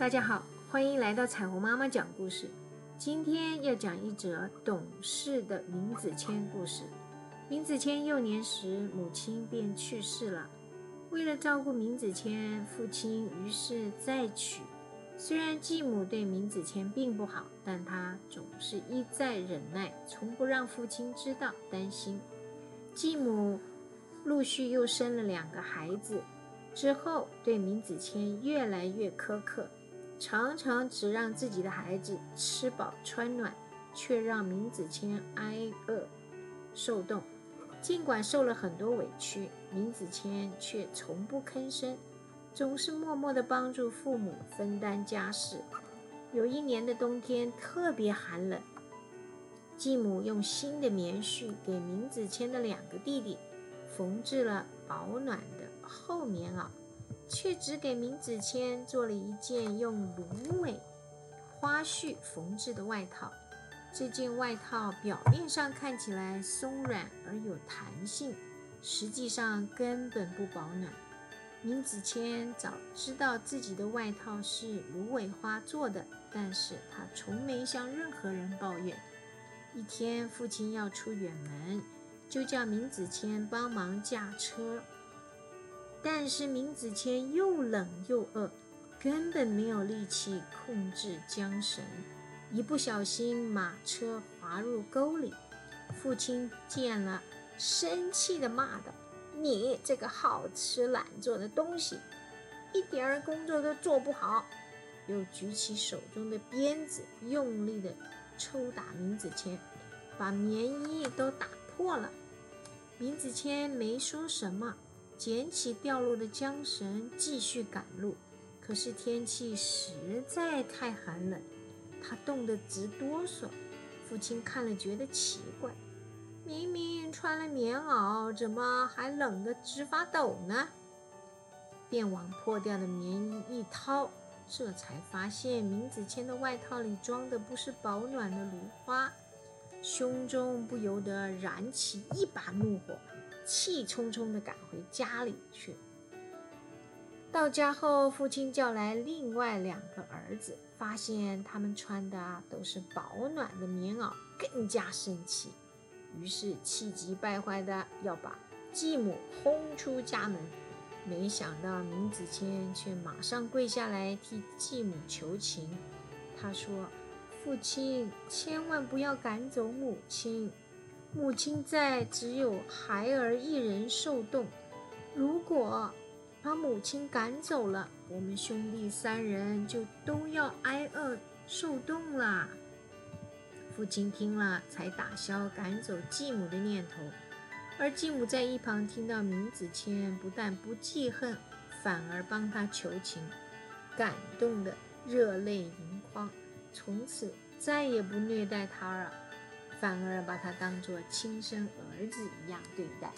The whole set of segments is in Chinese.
大家好，欢迎来到彩虹妈妈讲故事。今天要讲一则懂事的闵子骞故事。闵子骞幼年时，母亲便去世了。为了照顾闵子骞，父亲于是再娶。虽然继母对闵子骞并不好，但他总是一再忍耐，从不让父亲知道担心。继母陆续又生了两个孩子，之后对闵子骞越来越苛刻。常常只让自己的孩子吃饱穿暖，却让闵子骞挨饿受冻。尽管受了很多委屈，闵子骞却从不吭声，总是默默地帮助父母分担家事。有一年的冬天特别寒冷，继母用新的棉絮给闵子骞的两个弟弟缝制了保暖的厚棉袄。却只给明子谦做了一件用芦苇花絮缝制的外套。这件外套表面上看起来松软而有弹性，实际上根本不保暖。明子谦早知道自己的外套是芦苇花做的，但是他从没向任何人抱怨。一天，父亲要出远门，就叫明子谦帮忙驾车。但是明子谦又冷又饿，根本没有力气控制缰绳，一不小心马车滑入沟里。父亲见了，生气地骂道：“你这个好吃懒做的东西，一点儿工作都做不好！”又举起手中的鞭子，用力地抽打明子谦，把棉衣都打破了。明子谦没说什么。捡起掉落的缰绳，继续赶路。可是天气实在太寒冷，他冻得直哆嗦。父亲看了觉得奇怪，明明穿了棉袄，怎么还冷得直发抖呢？便往破掉的棉衣一掏，这才发现明子谦的外套里装的不是保暖的芦花，胸中不由得燃起一把怒火。气冲冲地赶回家里去。到家后，父亲叫来另外两个儿子，发现他们穿的都是保暖的棉袄，更加生气。于是气急败坏的要把继母轰出家门。没想到明子谦却马上跪下来替继母求情。他说：“父亲，千万不要赶走母亲。”母亲在，只有孩儿一人受冻。如果把母亲赶走了，我们兄弟三人就都要挨饿受冻啦。父亲听了，才打消赶走继母的念头。而继母在一旁听到闵子骞不但不记恨，反而帮他求情，感动的热泪盈眶，从此再也不虐待他了。反而把他当做亲生儿子一样对待。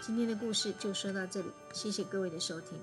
今天的故事就说到这里，谢谢各位的收听。